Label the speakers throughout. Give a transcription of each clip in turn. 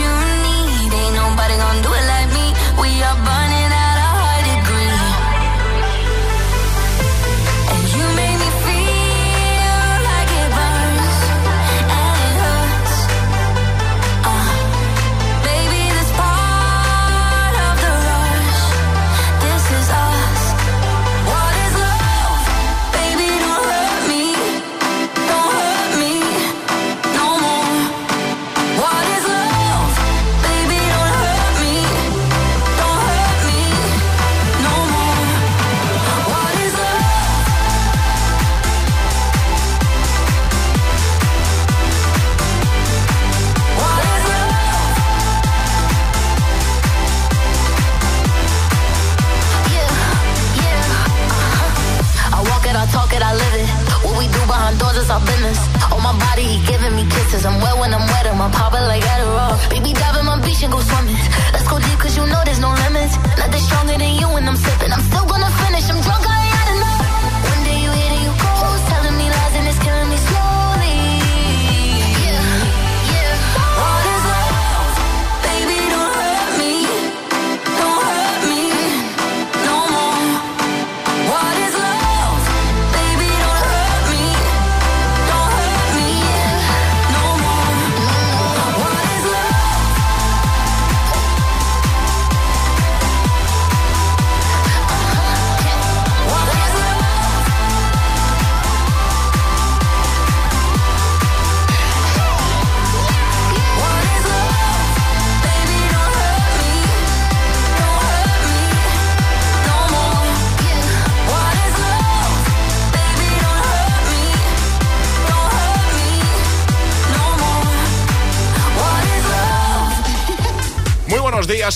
Speaker 1: You my body, he giving me kisses. I'm wet when I'm wetter, my papa like Adderall. Baby, dive in my beach and go swimming. Let's go deep, cause you know there's no limits. Nothing stronger than you when I'm sipping. I'm still gonna finish, I'm drunk.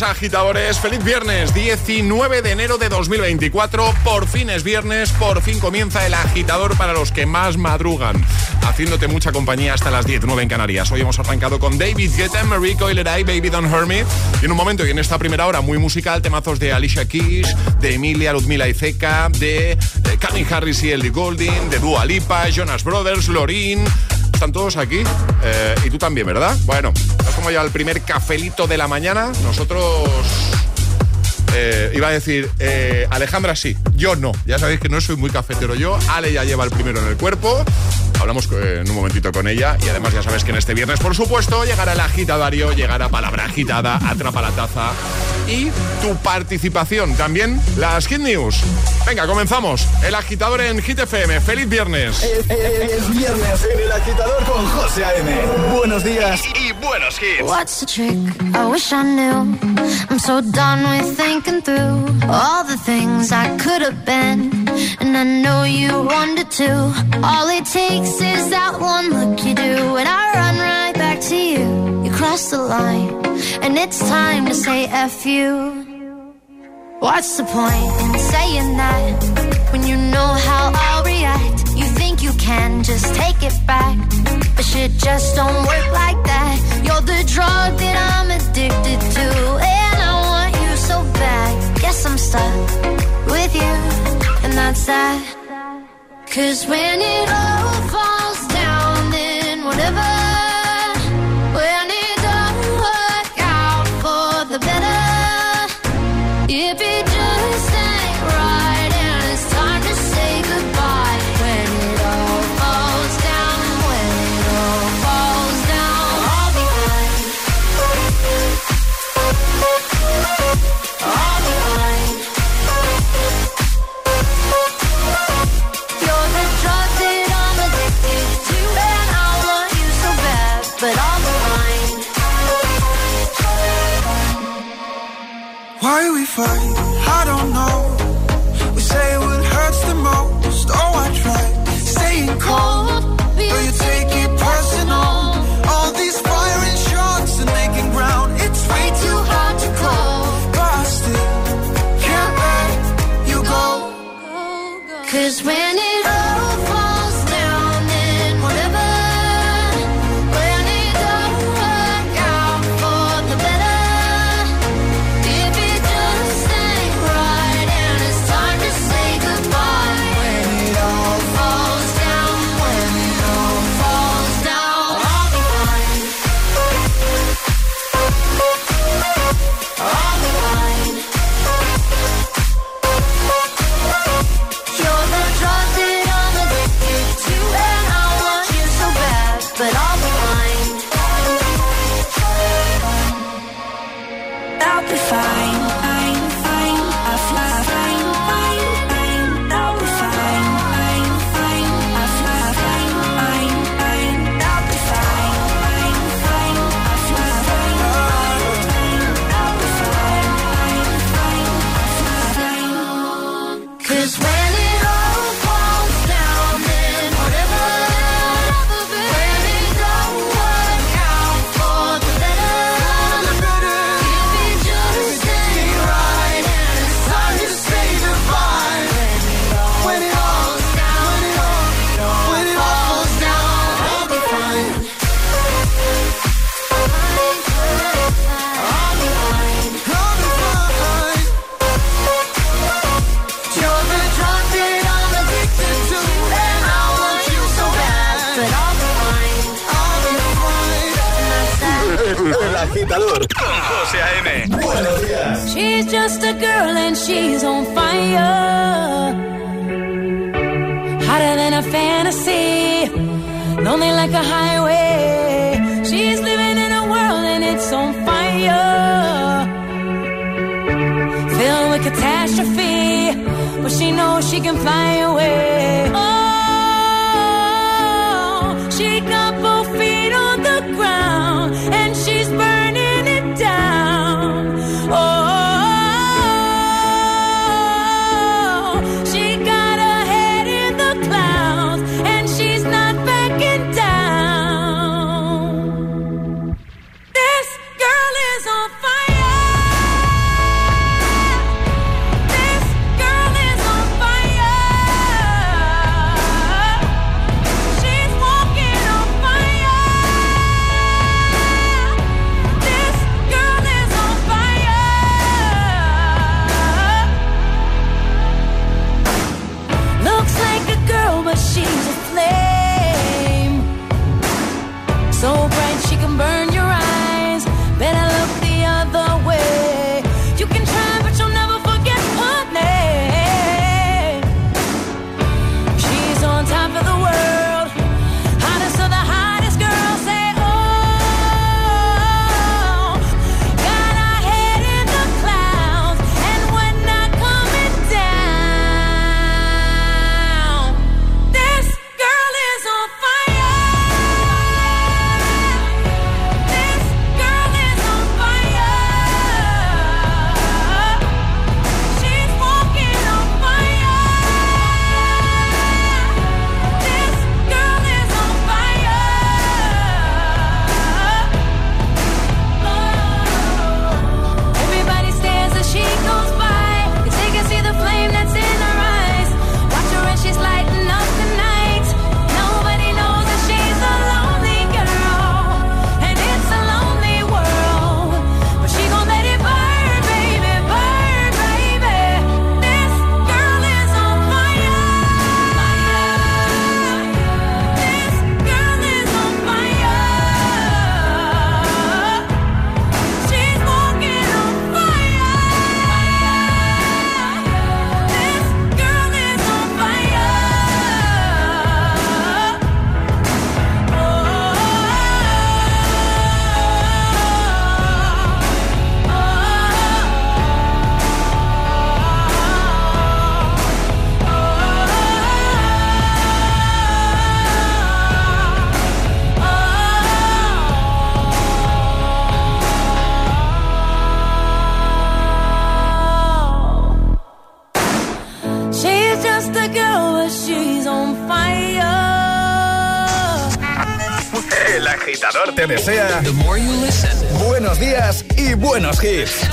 Speaker 2: Agitadores. Feliz viernes, 19 de enero de 2024. Por fin es viernes, por fin comienza el agitador para los que más madrugan. Haciéndote mucha compañía hasta las 19 en Canarias. Hoy hemos arrancado con David Guetta, Marie Coileray, Baby Don't Hurt Me. Y en un momento y en esta primera hora muy musical, temazos de Alicia Keys, de Emilia, Ludmila y Zeca, de, de Harris y Ellie Goulding, de Dua Lipa, Jonas Brothers, Lorin. Están todos aquí. Eh, y tú también, ¿verdad? Bueno, es como ya el primer cafelito de la mañana. Nosotros eh, iba a decir, eh, Alejandra sí, yo no. Ya sabéis que no soy muy cafetero yo. Ale ya lleva el primero en el cuerpo. Hablamos en un momentito con ella y además ya sabes que en este viernes, por supuesto, llegará el agitadario, llegará palabra agitada, atrapa la taza y tu participación. También las Hit News. Venga, comenzamos. El agitador en Hit FM. ¡Feliz viernes!
Speaker 3: Es, viernes en el agitador con José A.M. Buenos días y, buenos hits.
Speaker 1: What's the trick? I wish I knew. I'm so done with thinking through all the things I could have been. And I know you wanted to. All it takes is that one look you do. And I run right back to you. You cross the line. And it's time to say F you. What's the point in saying that when you know how I'll react? You think you can just take it back, but shit just don't work like that. You're the drug that I'm addicted to, and I want you so bad. Guess I'm stuck with you, that. Cause when it all falls way we fight,
Speaker 4: I don't know. We say what hurts the
Speaker 5: most. Oh, I try staying
Speaker 1: cold, but you take it personal.
Speaker 5: All these firing shots and making ground. It's
Speaker 1: way too hard to call,
Speaker 5: Busted, can't let you go.
Speaker 1: Cause when
Speaker 3: y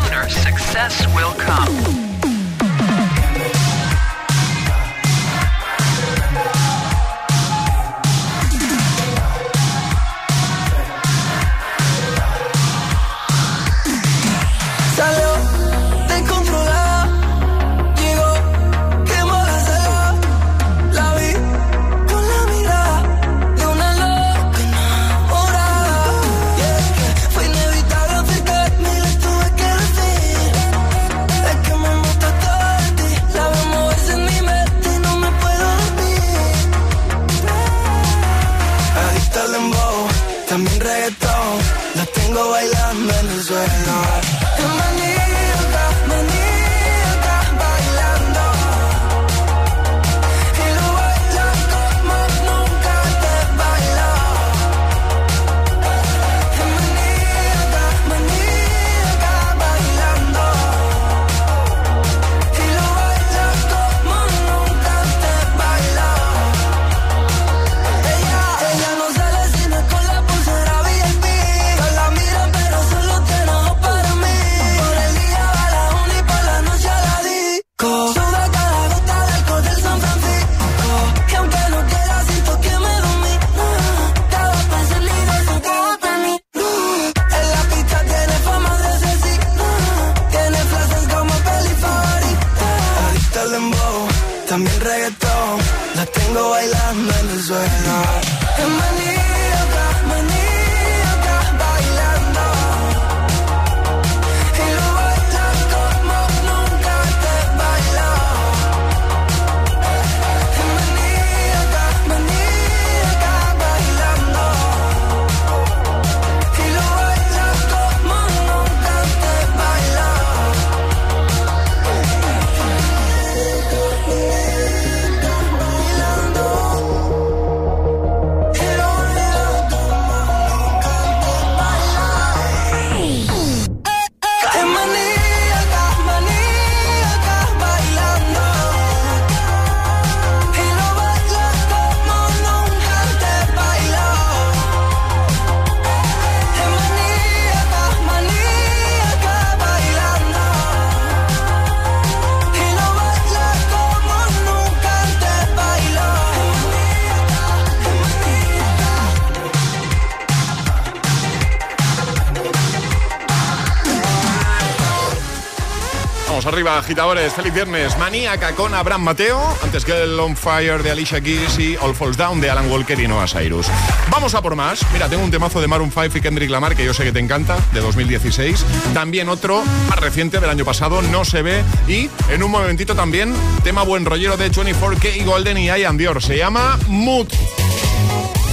Speaker 4: agitadores. Feliz viernes. Maníaca con Abraham Mateo. Antes que el On Fire de Alicia Keys y All Falls Down de Alan Walker y Noah Cyrus. Vamos a por más. Mira, tengo un temazo de Maroon 5 y Kendrick Lamar que yo sé que te encanta, de 2016. También otro más reciente del año pasado, No se ve. Y en un momentito también, tema buen rollero de 24K y Golden y Ian Dior. Se llama Mood.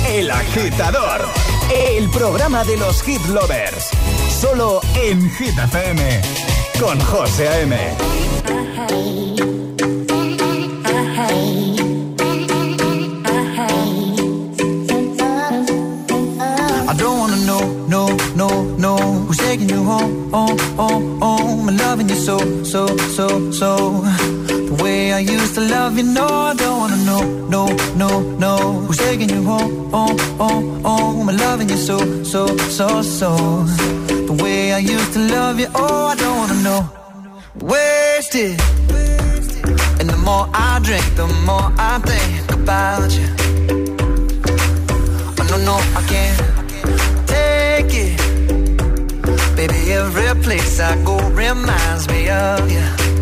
Speaker 4: El agitador. El programa de los hit lovers. Solo en Hit FM. Con José A.M. I don't wanna know, no, no, no Who's taking you home, home, home, home. I'm loving you so, so, so, so. The way I used to love you, no, I don't wanna know, no, no, no. Who's taking you home, home, home, home. I'm loving you so, so, so, so. The way I used to love you, oh, I don't wanna know. Wasted. And the more I drink, the more I think about you. Oh, no, no, I can't take it Baby, every place I go reminds me of you.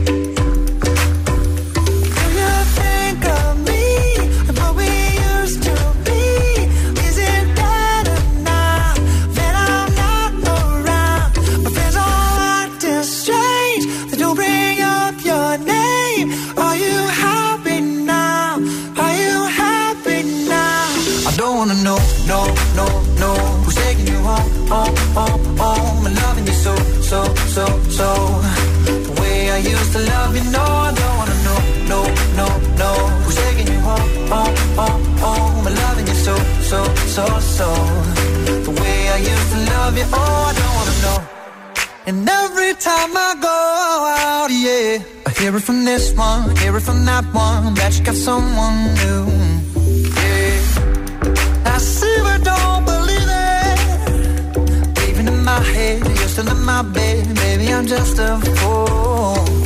Speaker 4: so, so, so. The way I
Speaker 6: used to love you, no, I don't wanna know, no, no, no. Who's taking you home, home, home, home? I'm loving you so, so, so, so. The way I used to love you, oh, I don't wanna know. And every time I go out, yeah, I hear it from this one, hear it from that one, that you got someone new. Yeah, I see, but don't believe it.
Speaker 7: Even in my head under my bed. baby, I'm just a fool.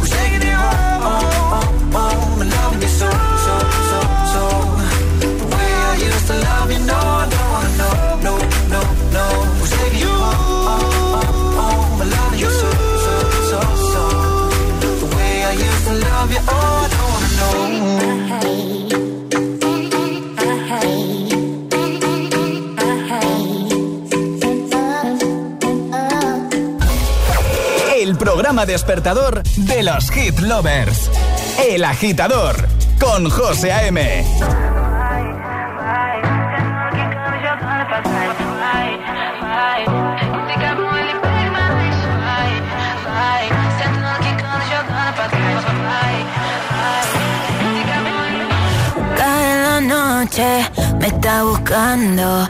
Speaker 3: programa despertador de los hit lovers. El agitador con José A.M.
Speaker 8: Cada noche me está buscando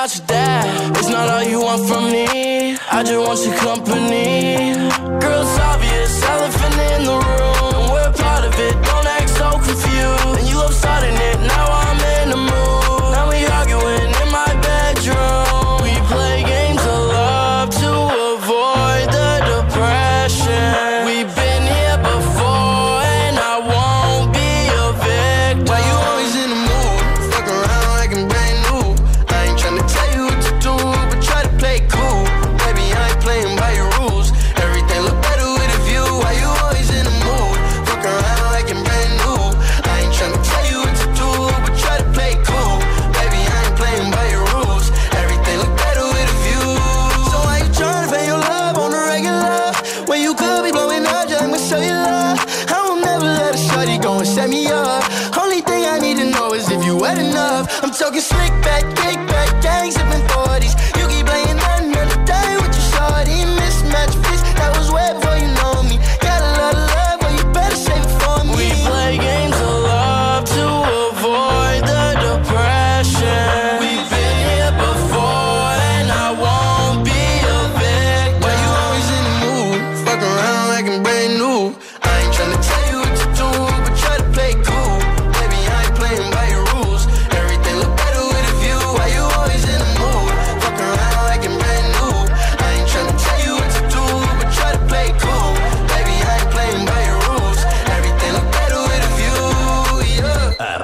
Speaker 9: not your dad. It's not all you want from me. I just want your company.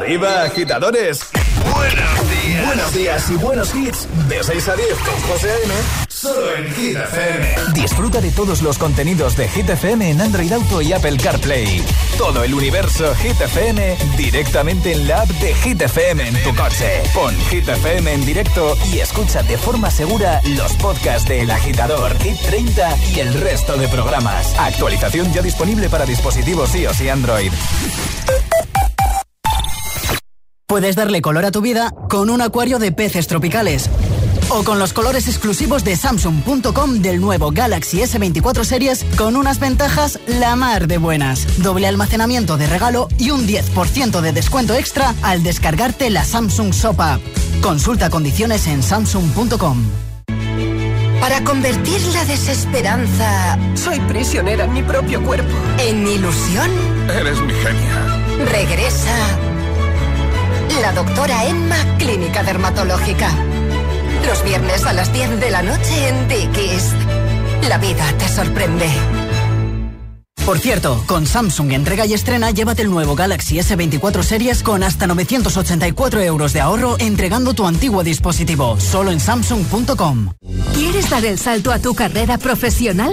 Speaker 3: Arriba, agitadores. Buenos días. Buenos días y buenos hits. De 6 a 10 con José A.M. Solo en Hit FM. Disfruta de todos los contenidos de Hit FM en Android Auto y Apple CarPlay. Todo el universo Hit FM directamente en la app de Hit FM en tu coche. Pon Hit FM en directo y escucha de forma segura los podcasts de El Agitador, Hit 30 y el resto de programas. Actualización ya disponible para dispositivos iOS y Android.
Speaker 10: Puedes darle color a tu vida con un acuario de peces tropicales. O con los colores exclusivos de Samsung.com del nuevo Galaxy S24 Series con unas ventajas la mar de buenas. Doble almacenamiento de regalo y un 10% de descuento extra al descargarte la Samsung Shop App. Consulta condiciones en Samsung.com.
Speaker 11: Para convertir la desesperanza
Speaker 12: Soy prisionera en mi propio cuerpo.
Speaker 11: en ilusión,
Speaker 2: Eres mi genia.
Speaker 11: regresa la doctora Emma Clínica Dermatológica. Los viernes a las 10 de la noche en Dickies. La vida te sorprende.
Speaker 10: Por cierto, con Samsung entrega y estrena, llévate el nuevo Galaxy S24 Series con hasta 984 euros de ahorro entregando tu antiguo dispositivo. Solo en Samsung.com.
Speaker 13: ¿Quieres dar el salto a tu carrera profesional?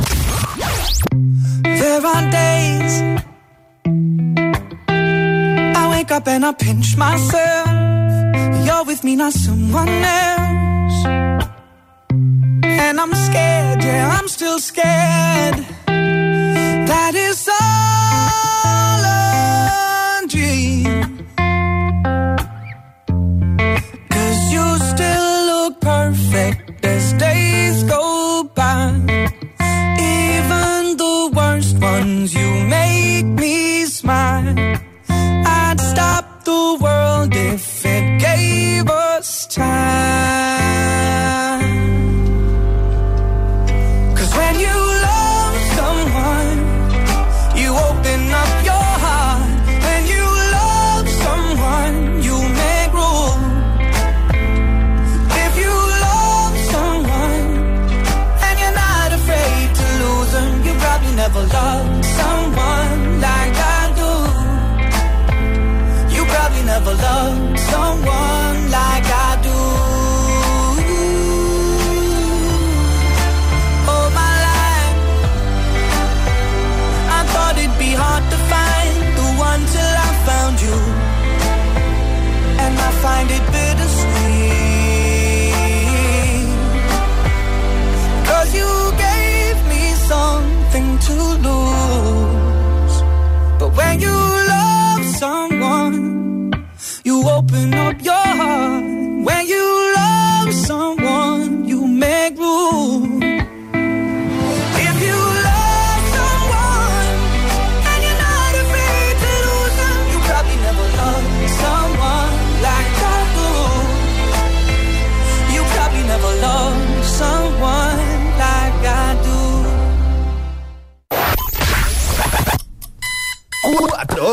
Speaker 6: There are days I wake up and I pinch myself. You're with me, not someone else. And I'm scared, yeah, I'm still scared. That is all a dream. Cause you still look perfect as days smile.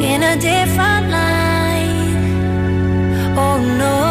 Speaker 14: in a different light. Oh no.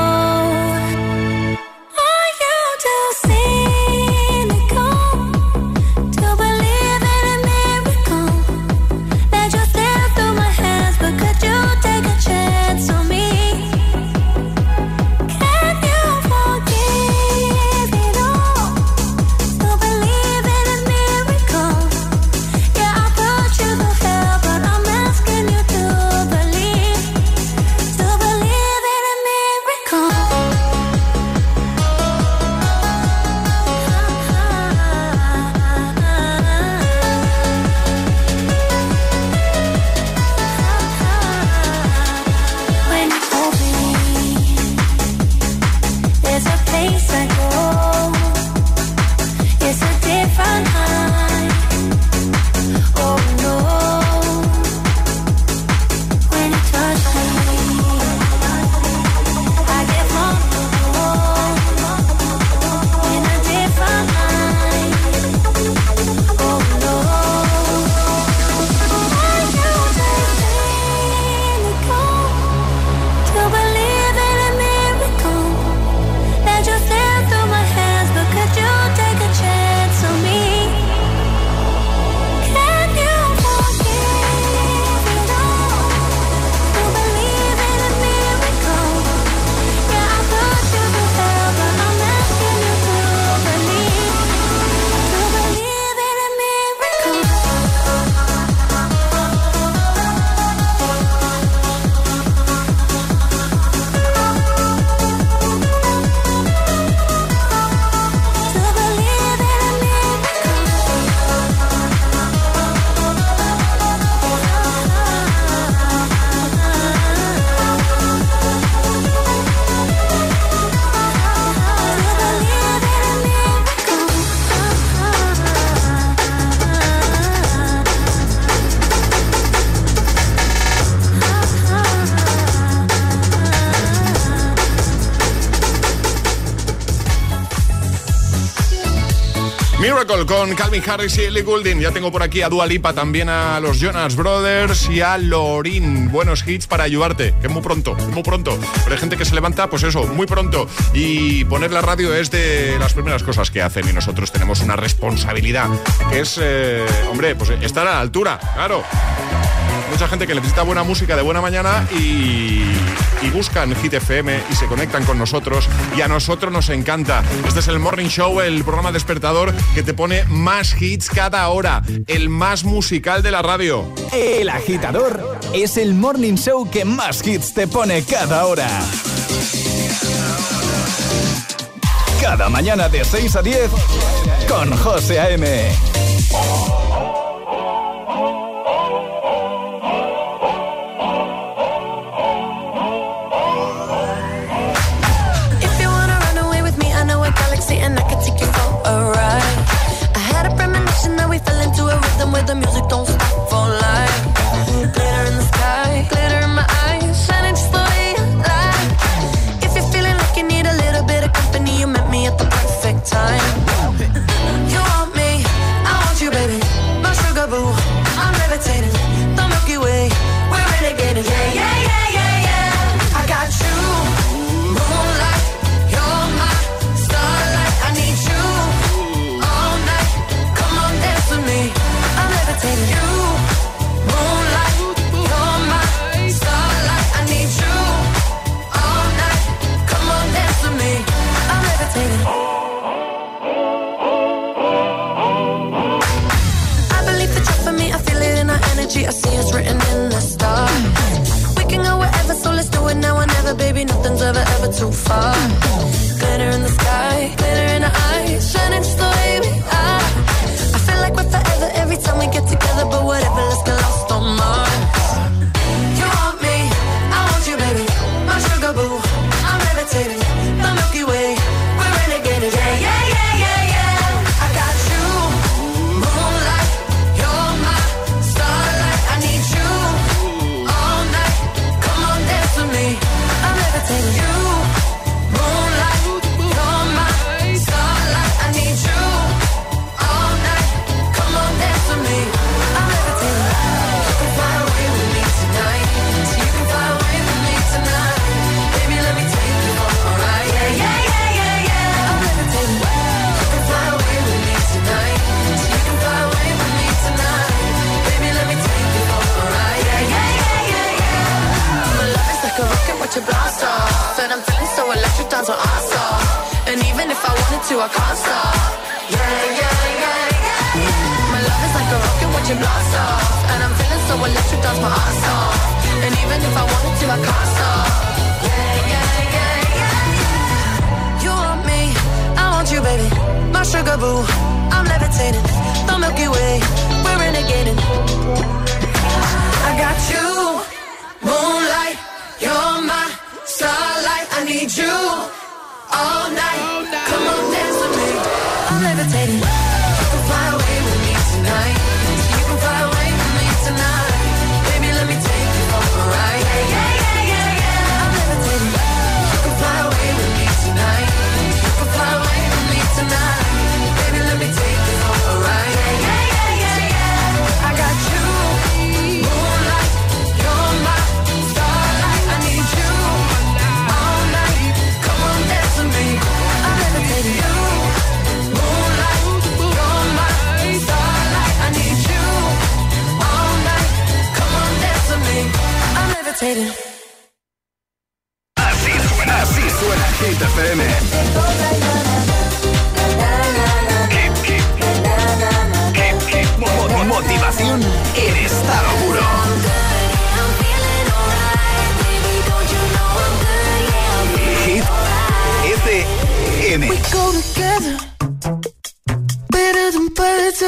Speaker 2: Con Calvin Harris y Ellie Goulding. Ya tengo por aquí a Dua Lipa, también a los Jonas Brothers y a Lorin. Buenos hits para ayudarte, que muy pronto, muy pronto. Pero hay gente que se levanta, pues eso, muy pronto. Y poner la radio es de las primeras cosas que hacen y nosotros tenemos una responsabilidad, que es, eh, hombre, pues estar a la altura, claro. Mucha gente que necesita buena música de buena mañana y, y buscan Hit FM y se conectan con nosotros y a nosotros nos encanta. Este es el Morning Show, el programa despertador que te pone más hits cada hora, el más musical de la radio.
Speaker 3: El Agitador es el morning show que más hits te pone cada hora. Cada mañana de 6 a 10 con José A.M.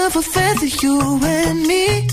Speaker 15: For fair to you and me.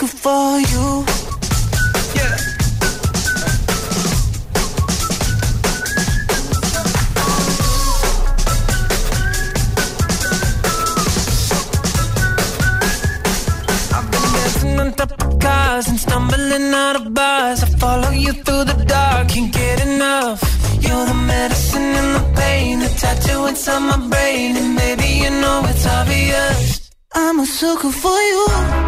Speaker 15: looking for you. Yeah. and stumbling out of bars. I follow you through the dark, can't get enough. You're the medicine and the pain, the tattoo inside my brain, and baby you know it's obvious.
Speaker 5: I'm
Speaker 3: a sucker for you.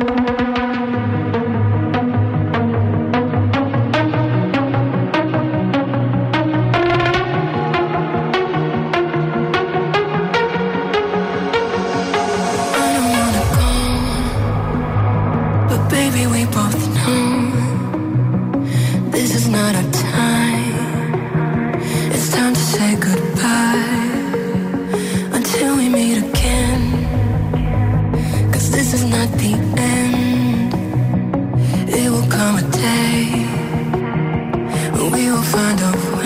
Speaker 4: find
Speaker 14: a
Speaker 4: way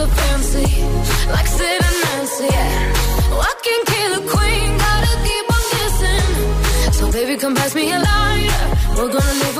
Speaker 16: so fancy,
Speaker 17: like Sid and Nancy. Yeah. I can kill a queen, gotta keep on kissing. So baby, come pass me a lighter. We're gonna live.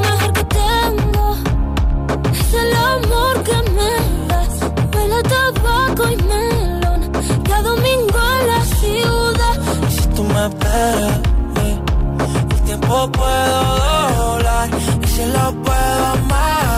Speaker 17: el amor que me das, huele a tabaco y me domingo en la ciudad.
Speaker 18: Y si tú me esperas, el tiempo puedo doblar. Y si lo puedo amarrar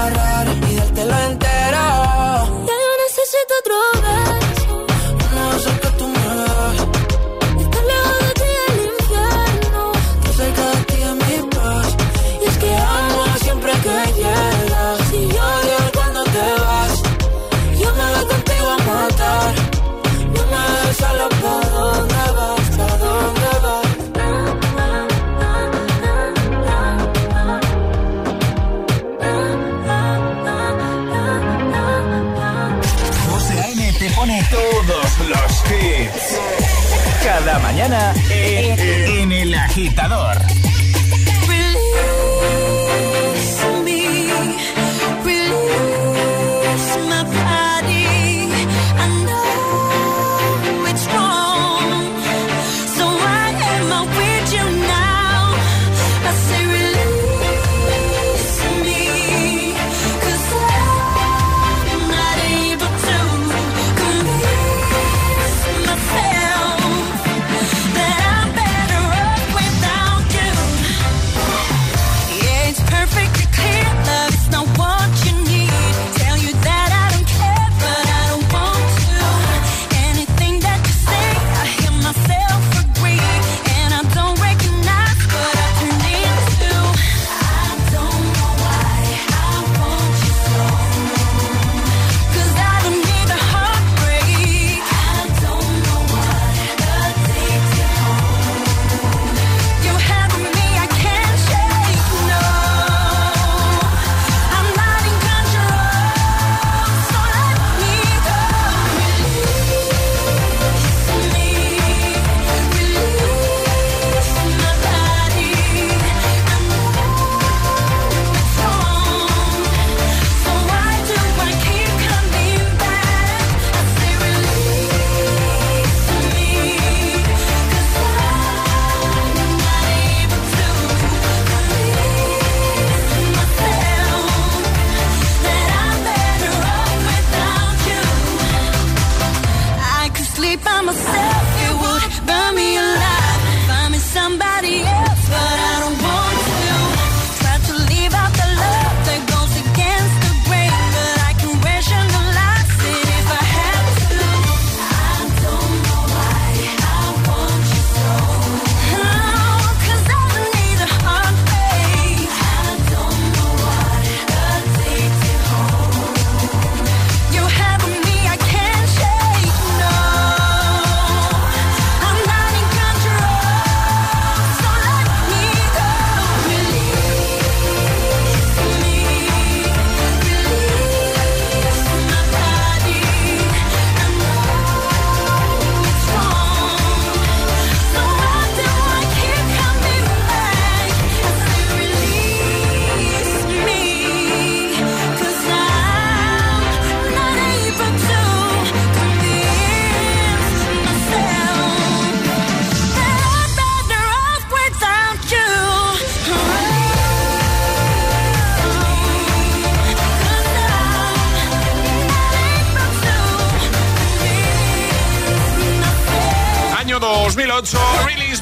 Speaker 14: mañana en, en El Agitador.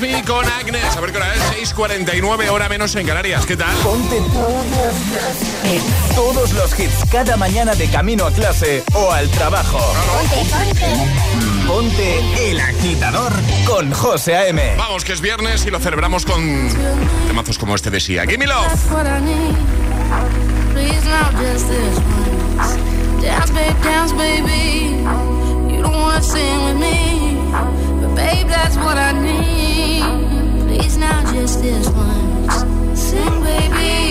Speaker 17: Me con Agnes. A ver qué hora es, 6.49, hora menos en Canarias. ¿Qué tal?
Speaker 3: Ponte todos los hits cada mañana de camino a clase o al trabajo. Ponte, el agitador con José A.M.
Speaker 17: Vamos, que es viernes y lo celebramos con temazos como este de Sia. Give me love. Babe, that's what I need. Please, not just this once. Sing, baby.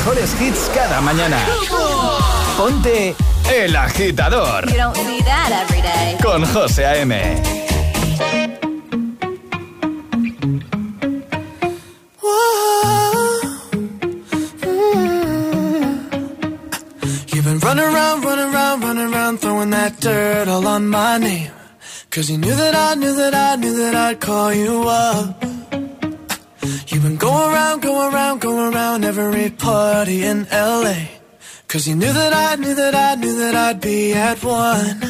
Speaker 3: mejores hits cada mañana. Ponte El Agitador. Con José A.M.
Speaker 5: Run around, run around, run around, throwing that dirt all on my name. Cause you knew that I knew that I knew that I'd call you up. around, go around, go around every party in LA. Cause you knew that I knew that I knew that I'd be at one.